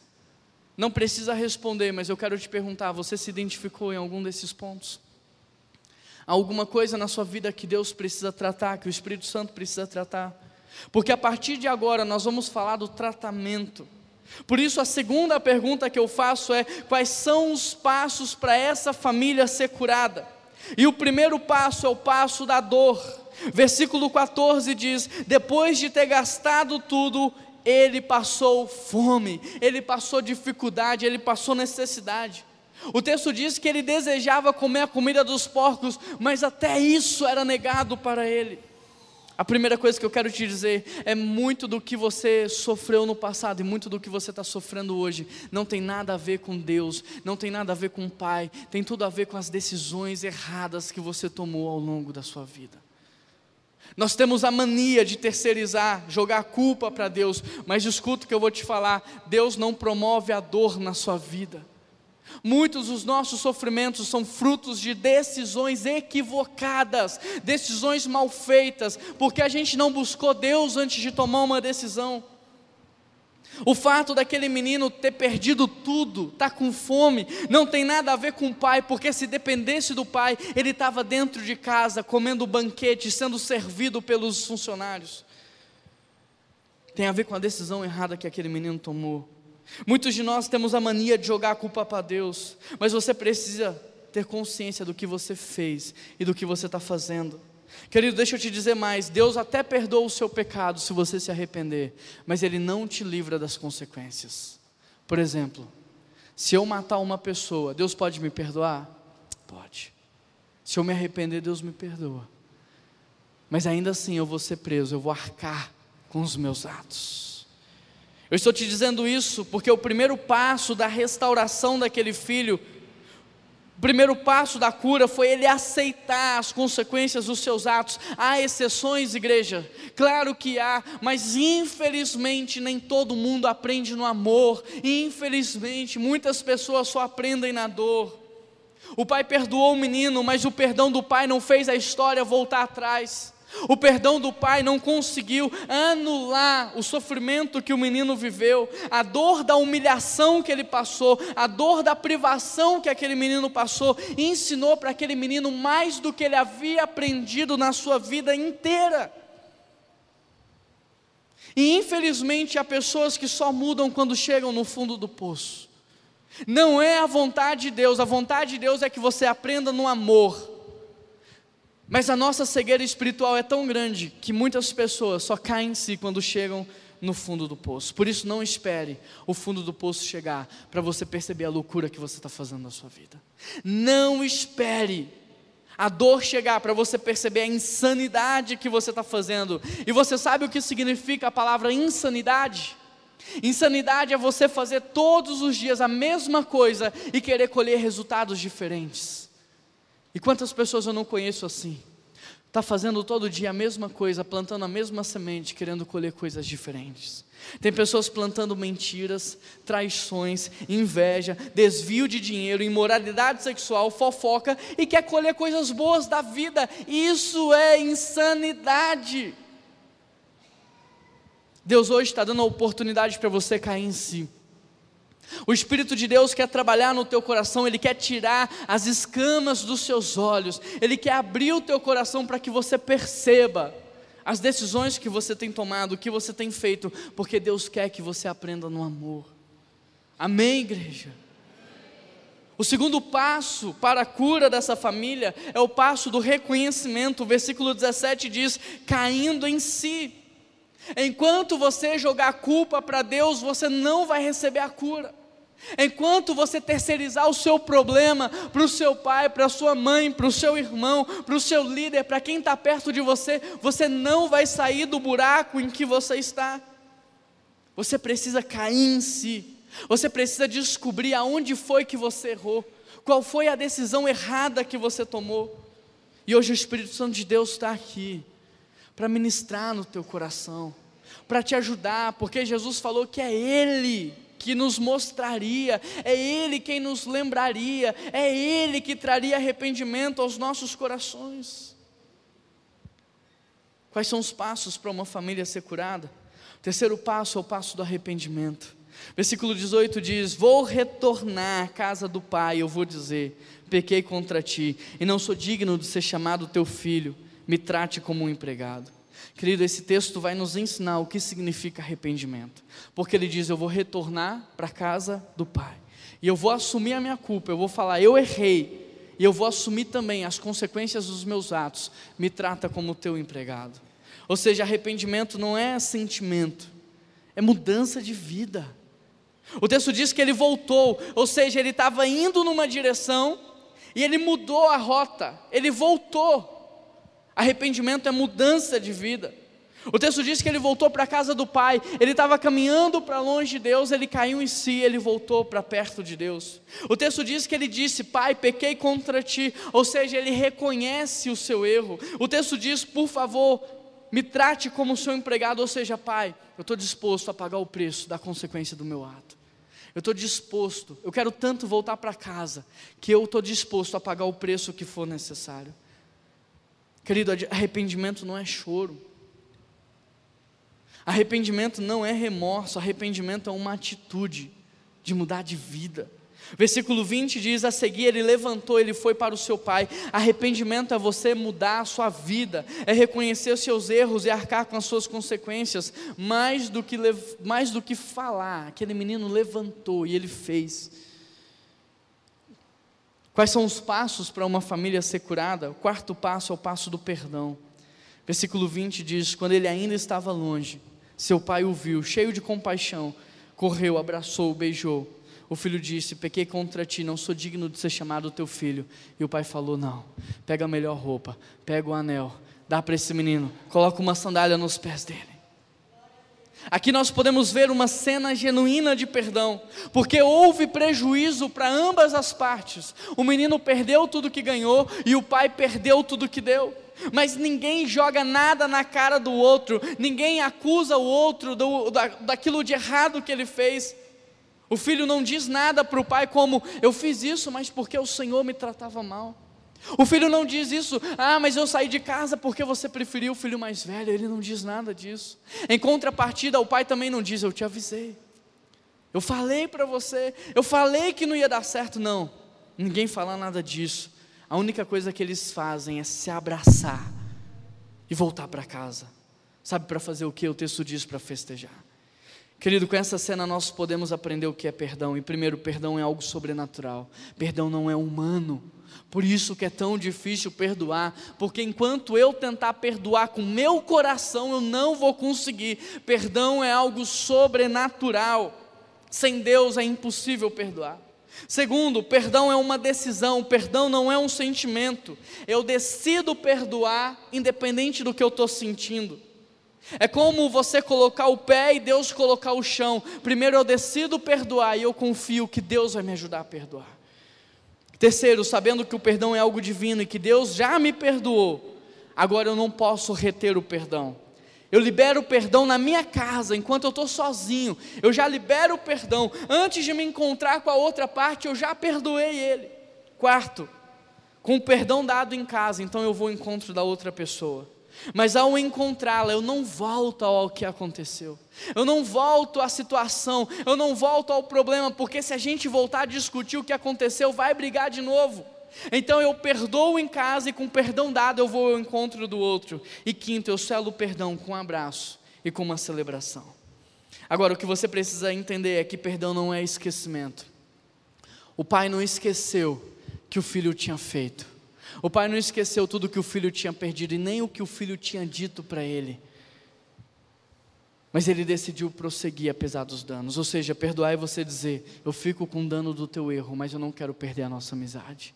Não precisa responder, mas eu quero te perguntar: você se identificou em algum desses pontos? Alguma coisa na sua vida que Deus precisa tratar, que o Espírito Santo precisa tratar? Porque a partir de agora nós vamos falar do tratamento. Por isso, a segunda pergunta que eu faço é: quais são os passos para essa família ser curada? E o primeiro passo é o passo da dor. Versículo 14 diz: Depois de ter gastado tudo, ele passou fome, ele passou dificuldade, ele passou necessidade. O texto diz que ele desejava comer a comida dos porcos, mas até isso era negado para ele. A primeira coisa que eu quero te dizer é muito do que você sofreu no passado e muito do que você está sofrendo hoje não tem nada a ver com Deus, não tem nada a ver com o Pai, tem tudo a ver com as decisões erradas que você tomou ao longo da sua vida. Nós temos a mania de terceirizar, jogar a culpa para Deus, mas escuta o que eu vou te falar: Deus não promove a dor na sua vida. Muitos dos nossos sofrimentos são frutos de decisões equivocadas, decisões mal feitas, porque a gente não buscou Deus antes de tomar uma decisão. O fato daquele menino ter perdido tudo, tá com fome, não tem nada a ver com o pai, porque se dependesse do pai, ele estava dentro de casa, comendo banquete, sendo servido pelos funcionários. Tem a ver com a decisão errada que aquele menino tomou. Muitos de nós temos a mania de jogar a culpa para Deus, mas você precisa ter consciência do que você fez e do que você está fazendo. Querido, deixa eu te dizer mais: Deus até perdoa o seu pecado se você se arrepender, mas Ele não te livra das consequências. Por exemplo, se eu matar uma pessoa, Deus pode me perdoar? Pode. Se eu me arrepender, Deus me perdoa. Mas ainda assim eu vou ser preso, eu vou arcar com os meus atos. Eu estou te dizendo isso porque o primeiro passo da restauração daquele filho, o primeiro passo da cura foi ele aceitar as consequências dos seus atos. Há exceções, igreja? Claro que há, mas infelizmente nem todo mundo aprende no amor. Infelizmente, muitas pessoas só aprendem na dor. O pai perdoou o menino, mas o perdão do pai não fez a história voltar atrás. O perdão do pai não conseguiu anular o sofrimento que o menino viveu, a dor da humilhação que ele passou, a dor da privação que aquele menino passou, e ensinou para aquele menino mais do que ele havia aprendido na sua vida inteira. E infelizmente há pessoas que só mudam quando chegam no fundo do poço. Não é a vontade de Deus, a vontade de Deus é que você aprenda no amor mas a nossa cegueira espiritual é tão grande que muitas pessoas só caem em si quando chegam no fundo do poço. Por isso, não espere o fundo do poço chegar para você perceber a loucura que você está fazendo na sua vida. Não espere a dor chegar para você perceber a insanidade que você está fazendo. E você sabe o que significa a palavra insanidade? Insanidade é você fazer todos os dias a mesma coisa e querer colher resultados diferentes. E quantas pessoas eu não conheço assim? Está fazendo todo dia a mesma coisa, plantando a mesma semente, querendo colher coisas diferentes. Tem pessoas plantando mentiras, traições, inveja, desvio de dinheiro, imoralidade sexual, fofoca e quer colher coisas boas da vida. Isso é insanidade. Deus hoje está dando a oportunidade para você cair em si. O Espírito de Deus quer trabalhar no teu coração, Ele quer tirar as escamas dos seus olhos, Ele quer abrir o teu coração para que você perceba as decisões que você tem tomado, o que você tem feito, porque Deus quer que você aprenda no amor. Amém, igreja? O segundo passo para a cura dessa família é o passo do reconhecimento. O versículo 17 diz: caindo em si. Enquanto você jogar a culpa para Deus, você não vai receber a cura. Enquanto você terceirizar o seu problema para o seu pai, para a sua mãe, para o seu irmão, para o seu líder, para quem está perto de você, você não vai sair do buraco em que você está. Você precisa cair em si. Você precisa descobrir aonde foi que você errou, qual foi a decisão errada que você tomou. E hoje o Espírito Santo de Deus está aqui para ministrar no teu coração, para te ajudar, porque Jesus falou que é Ele que nos mostraria, é Ele quem nos lembraria, é Ele que traria arrependimento aos nossos corações. Quais são os passos para uma família ser curada? O terceiro passo é o passo do arrependimento. Versículo 18 diz: Vou retornar à casa do pai, eu vou dizer: pequei contra ti, e não sou digno de ser chamado teu filho, me trate como um empregado. Querido, esse texto vai nos ensinar o que significa arrependimento, porque ele diz: Eu vou retornar para a casa do pai, e eu vou assumir a minha culpa, eu vou falar, eu errei, e eu vou assumir também as consequências dos meus atos, me trata como teu empregado. Ou seja, arrependimento não é sentimento, é mudança de vida. O texto diz que ele voltou, ou seja, ele estava indo numa direção e ele mudou a rota, ele voltou. Arrependimento é mudança de vida. O texto diz que ele voltou para a casa do pai, ele estava caminhando para longe de Deus, ele caiu em si, ele voltou para perto de Deus. O texto diz que ele disse: Pai, pequei contra ti, ou seja, ele reconhece o seu erro. O texto diz: Por favor, me trate como seu empregado, ou seja, Pai, eu estou disposto a pagar o preço da consequência do meu ato. Eu estou disposto, eu quero tanto voltar para casa, que eu estou disposto a pagar o preço que for necessário. Querido, arrependimento não é choro. Arrependimento não é remorso, arrependimento é uma atitude de mudar de vida. Versículo 20 diz: A seguir ele levantou, ele foi para o seu pai. Arrependimento é você mudar a sua vida, é reconhecer os seus erros e arcar com as suas consequências, mais do que, mais do que falar. Aquele menino levantou e ele fez. Quais são os passos para uma família ser curada? O quarto passo é o passo do perdão. Versículo 20 diz: Quando ele ainda estava longe, seu pai o viu, cheio de compaixão, correu, abraçou, beijou. O filho disse: Pequei contra ti, não sou digno de ser chamado teu filho. E o pai falou: Não, pega a melhor roupa, pega o anel, dá para esse menino, coloca uma sandália nos pés dele. Aqui nós podemos ver uma cena genuína de perdão, porque houve prejuízo para ambas as partes. O menino perdeu tudo que ganhou e o pai perdeu tudo que deu. Mas ninguém joga nada na cara do outro, ninguém acusa o outro do, da, daquilo de errado que ele fez. O filho não diz nada para o pai como eu fiz isso, mas porque o Senhor me tratava mal. O filho não diz isso, ah, mas eu saí de casa porque você preferiu o filho mais velho. Ele não diz nada disso. Em contrapartida, o pai também não diz, eu te avisei. Eu falei para você, eu falei que não ia dar certo. Não, ninguém fala nada disso. A única coisa que eles fazem é se abraçar e voltar para casa. Sabe para fazer o que o texto diz para festejar? Querido, com essa cena nós podemos aprender o que é perdão. E primeiro, perdão é algo sobrenatural. Perdão não é humano. Por isso que é tão difícil perdoar, porque enquanto eu tentar perdoar com meu coração, eu não vou conseguir. Perdão é algo sobrenatural. Sem Deus é impossível perdoar. Segundo, perdão é uma decisão, perdão não é um sentimento. Eu decido perdoar independente do que eu estou sentindo. É como você colocar o pé e Deus colocar o chão. Primeiro eu decido perdoar e eu confio que Deus vai me ajudar a perdoar. Terceiro, sabendo que o perdão é algo divino e que Deus já me perdoou, agora eu não posso reter o perdão. Eu libero o perdão na minha casa, enquanto eu estou sozinho. Eu já libero o perdão. Antes de me encontrar com a outra parte, eu já perdoei ele. Quarto, com o perdão dado em casa, então eu vou ao encontro da outra pessoa. Mas ao encontrá-la, eu não volto ao que aconteceu, eu não volto à situação, eu não volto ao problema, porque se a gente voltar a discutir o que aconteceu, vai brigar de novo. Então eu perdoo em casa e com perdão dado eu vou ao encontro do outro. E quinto, eu selo o perdão com um abraço e com uma celebração. Agora, o que você precisa entender é que perdão não é esquecimento. O pai não esqueceu que o filho tinha feito. O pai não esqueceu tudo que o filho tinha perdido e nem o que o filho tinha dito para ele. Mas ele decidiu prosseguir apesar dos danos. Ou seja, perdoar é você dizer: Eu fico com dano do teu erro, mas eu não quero perder a nossa amizade.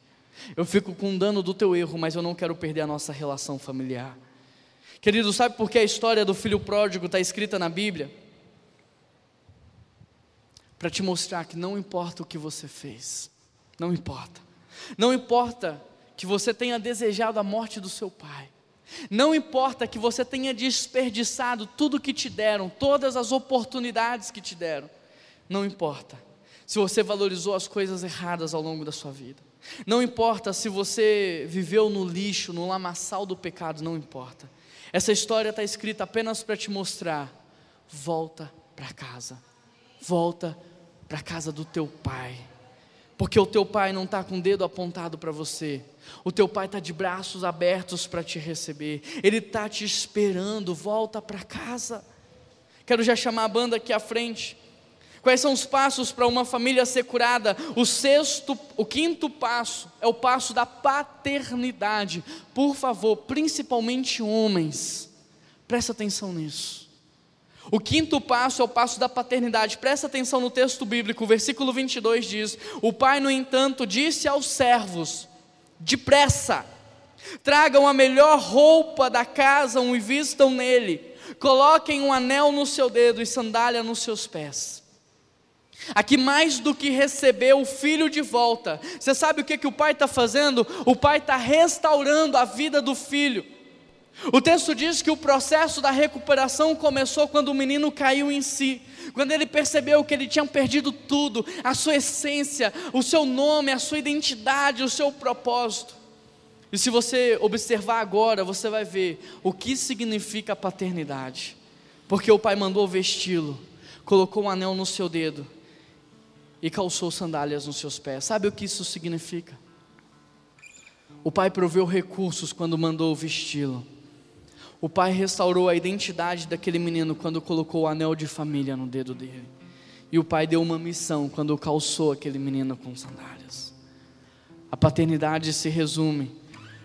Eu fico com dano do teu erro, mas eu não quero perder a nossa relação familiar. Querido, sabe por que a história do filho pródigo está escrita na Bíblia? Para te mostrar que não importa o que você fez, não importa. Não importa que você tenha desejado a morte do seu pai. Não importa que você tenha desperdiçado tudo que te deram, todas as oportunidades que te deram. Não importa se você valorizou as coisas erradas ao longo da sua vida. Não importa se você viveu no lixo, no lamaçal do pecado, não importa. Essa história está escrita apenas para te mostrar: volta para casa, volta para casa do teu pai, porque o teu pai não está com o dedo apontado para você, o teu pai está de braços abertos para te receber, ele está te esperando, volta para casa. Quero já chamar a banda aqui à frente. Quais são os passos para uma família ser curada? O sexto, o quinto passo é o passo da paternidade. Por favor, principalmente homens, presta atenção nisso. O quinto passo é o passo da paternidade. Presta atenção no texto bíblico, o versículo 22 diz: O pai, no entanto, disse aos servos: Depressa, tragam a melhor roupa da casa e vistam nele, coloquem um anel no seu dedo e sandália nos seus pés. Aqui, mais do que receber o filho de volta, você sabe o que, que o pai está fazendo? O pai está restaurando a vida do filho. O texto diz que o processo da recuperação começou quando o menino caiu em si, quando ele percebeu que ele tinha perdido tudo, a sua essência, o seu nome, a sua identidade, o seu propósito. E se você observar agora, você vai ver o que significa paternidade, porque o pai mandou vesti-lo, colocou um anel no seu dedo e calçou sandálias nos seus pés. Sabe o que isso significa? O pai proveu recursos quando mandou vesti-lo. O pai restaurou a identidade daquele menino quando colocou o anel de família no dedo dele. E o pai deu uma missão quando calçou aquele menino com sandálias. A paternidade se resume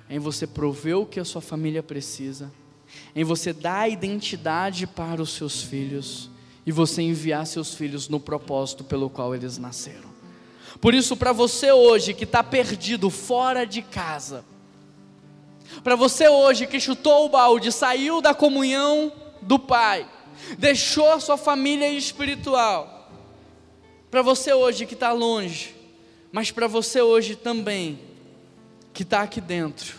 em você prover o que a sua família precisa, em você dar identidade para os seus filhos e você enviar seus filhos no propósito pelo qual eles nasceram. Por isso, para você hoje que está perdido fora de casa, para você hoje que chutou o balde, saiu da comunhão do Pai, deixou a sua família espiritual. Para você hoje que está longe, mas para você hoje também, que está aqui dentro,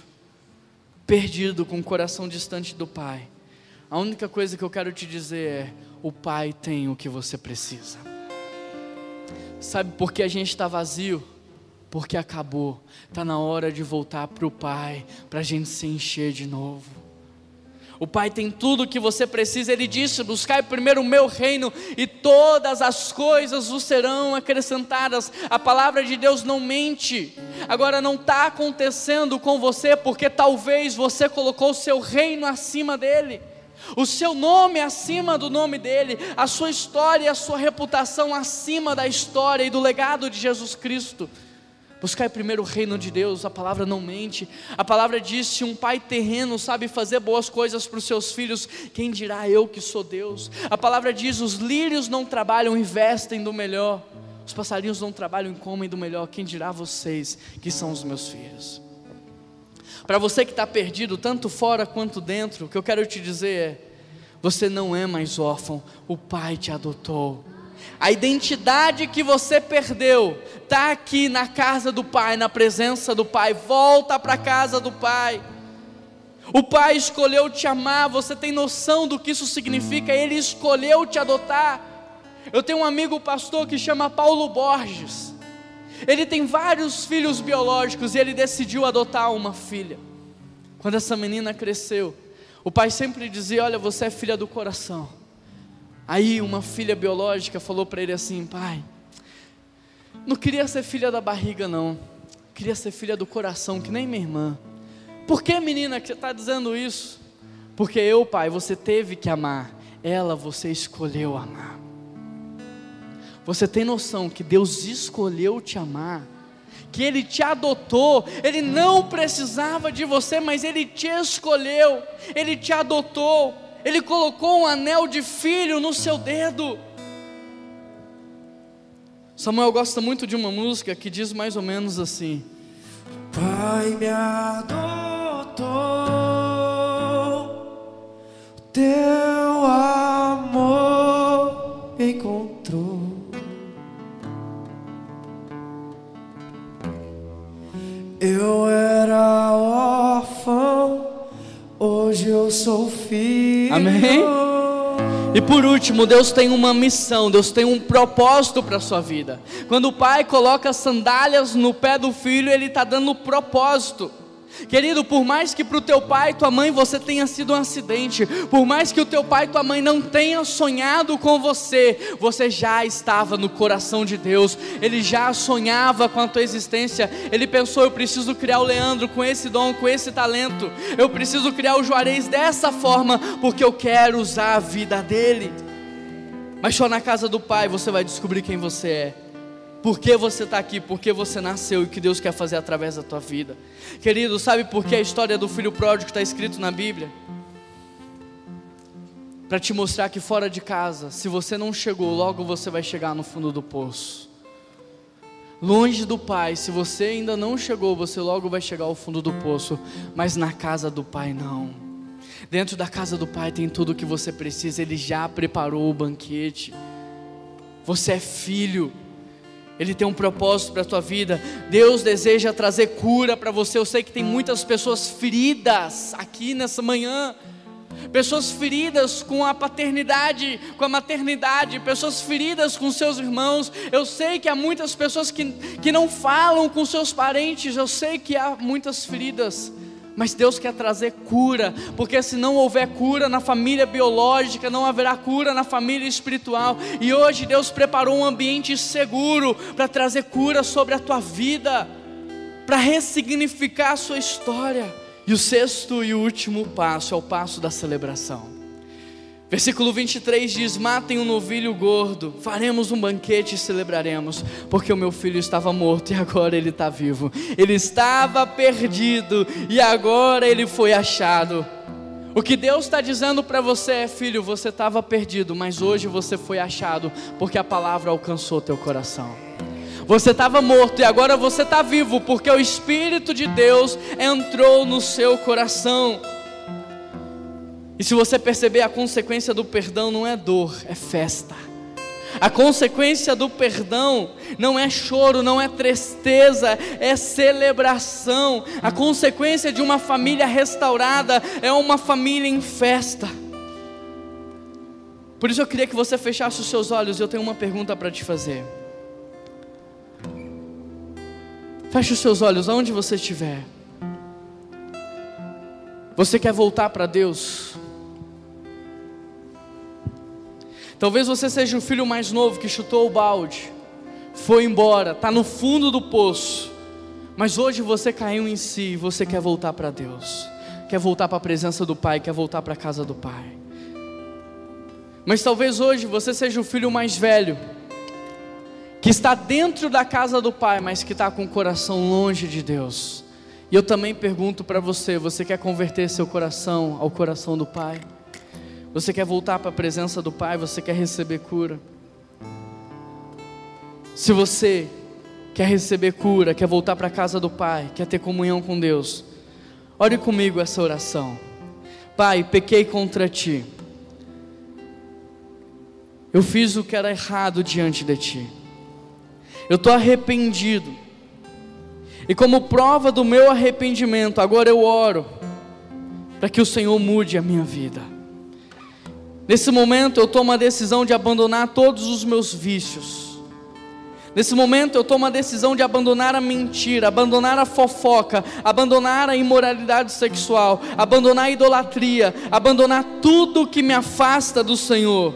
perdido, com o coração distante do Pai. A única coisa que eu quero te dizer é: o Pai tem o que você precisa. Sabe por que a gente está vazio? Porque acabou. Está na hora de voltar para o Pai, para a gente se encher de novo. O Pai tem tudo o que você precisa, Ele disse: buscai primeiro o meu reino e todas as coisas vos serão acrescentadas. A palavra de Deus não mente. Agora não está acontecendo com você porque talvez você colocou o seu reino acima dele o seu nome acima do nome dele, a sua história e a sua reputação acima da história e do legado de Jesus Cristo. Buscar primeiro o reino de Deus, a palavra não mente. A palavra diz: se um pai terreno sabe fazer boas coisas para os seus filhos, quem dirá eu que sou Deus? A palavra diz: os lírios não trabalham, investem do melhor. Os passarinhos não trabalham e comem do melhor. Quem dirá vocês que são os meus filhos? Para você que está perdido, tanto fora quanto dentro, o que eu quero te dizer é: você não é mais órfão, o Pai te adotou. A identidade que você perdeu está aqui na casa do Pai, na presença do Pai. Volta para a casa do Pai. O Pai escolheu te amar, você tem noção do que isso significa? Ele escolheu te adotar. Eu tenho um amigo pastor que chama Paulo Borges. Ele tem vários filhos biológicos e ele decidiu adotar uma filha. Quando essa menina cresceu, o pai sempre dizia: Olha, você é filha do coração. Aí uma filha biológica falou para ele assim: Pai, não queria ser filha da barriga, não. Queria ser filha do coração, que nem minha irmã. Por que, menina, que você está dizendo isso? Porque eu, pai, você teve que amar. Ela você escolheu amar. Você tem noção que Deus escolheu te amar? Que Ele te adotou, Ele não precisava de você, mas Ele te escolheu, Ele te adotou. Ele colocou um anel de filho no seu dedo. Samuel gosta muito de uma música que diz mais ou menos assim: Pai me adotou, teu amor encontrou. Eu era órfão, hoje eu sou filho. Amém? E por último, Deus tem uma missão, Deus tem um propósito para a sua vida. Quando o pai coloca sandálias no pé do filho, ele está dando propósito. Querido, por mais que para o teu pai e tua mãe você tenha sido um acidente, por mais que o teu pai e tua mãe não tenham sonhado com você, você já estava no coração de Deus, ele já sonhava com a tua existência, ele pensou: eu preciso criar o Leandro com esse dom, com esse talento, eu preciso criar o Juarez dessa forma, porque eu quero usar a vida dele. Mas só na casa do pai você vai descobrir quem você é por que você está aqui, por que você nasceu e o que Deus quer fazer através da tua vida. Querido, sabe por que a história do filho pródigo está escrito na Bíblia? Para te mostrar que fora de casa, se você não chegou, logo você vai chegar no fundo do poço. Longe do Pai, se você ainda não chegou, você logo vai chegar ao fundo do poço, mas na casa do Pai não. Dentro da casa do Pai tem tudo o que você precisa, Ele já preparou o banquete. Você é filho, ele tem um propósito para a tua vida. Deus deseja trazer cura para você. Eu sei que tem muitas pessoas feridas aqui nessa manhã. Pessoas feridas com a paternidade, com a maternidade, pessoas feridas com seus irmãos. Eu sei que há muitas pessoas que, que não falam com seus parentes. Eu sei que há muitas feridas mas Deus quer trazer cura, porque se não houver cura na família biológica, não haverá cura na família espiritual. E hoje Deus preparou um ambiente seguro para trazer cura sobre a tua vida, para ressignificar a sua história. E o sexto e último passo é o passo da celebração. Versículo 23 diz: Matem um novilho gordo, faremos um banquete e celebraremos, porque o meu filho estava morto e agora ele está vivo. Ele estava perdido e agora ele foi achado. O que Deus está dizendo para você é: filho, você estava perdido, mas hoje você foi achado, porque a palavra alcançou teu coração. Você estava morto e agora você está vivo, porque o Espírito de Deus entrou no seu coração. E se você perceber, a consequência do perdão não é dor, é festa. A consequência do perdão não é choro, não é tristeza, é celebração. A consequência de uma família restaurada é uma família em festa. Por isso eu queria que você fechasse os seus olhos. Eu tenho uma pergunta para te fazer. Feche os seus olhos aonde você estiver. Você quer voltar para Deus? Talvez você seja o filho mais novo que chutou o balde, foi embora, está no fundo do poço, mas hoje você caiu em si e você quer voltar para Deus, quer voltar para a presença do Pai, quer voltar para a casa do Pai. Mas talvez hoje você seja o filho mais velho, que está dentro da casa do Pai, mas que está com o coração longe de Deus. E eu também pergunto para você: você quer converter seu coração ao coração do Pai? Você quer voltar para a presença do Pai, você quer receber cura. Se você quer receber cura, quer voltar para a casa do Pai, quer ter comunhão com Deus, ore comigo essa oração. Pai, pequei contra ti. Eu fiz o que era errado diante de ti. Eu estou arrependido. E como prova do meu arrependimento, agora eu oro para que o Senhor mude a minha vida. Nesse momento eu tomo a decisão de abandonar todos os meus vícios. Nesse momento eu tomo a decisão de abandonar a mentira, abandonar a fofoca, abandonar a imoralidade sexual, abandonar a idolatria, abandonar tudo que me afasta do Senhor.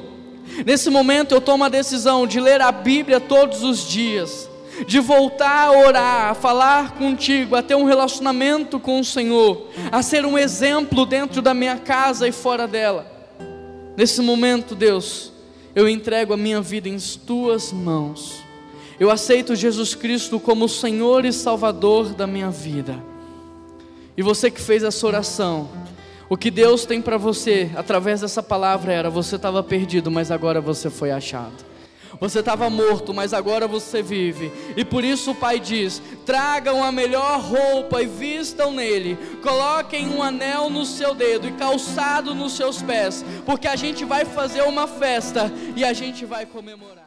Nesse momento eu tomo a decisão de ler a Bíblia todos os dias, de voltar a orar, a falar contigo, a ter um relacionamento com o Senhor, a ser um exemplo dentro da minha casa e fora dela. Nesse momento, Deus, eu entrego a minha vida em tuas mãos. Eu aceito Jesus Cristo como Senhor e Salvador da minha vida. E você que fez essa oração, o que Deus tem para você através dessa palavra era: você estava perdido, mas agora você foi achado. Você estava morto, mas agora você vive. E por isso o Pai diz: tragam a melhor roupa e vistam nele. Coloquem um anel no seu dedo e calçado nos seus pés. Porque a gente vai fazer uma festa e a gente vai comemorar.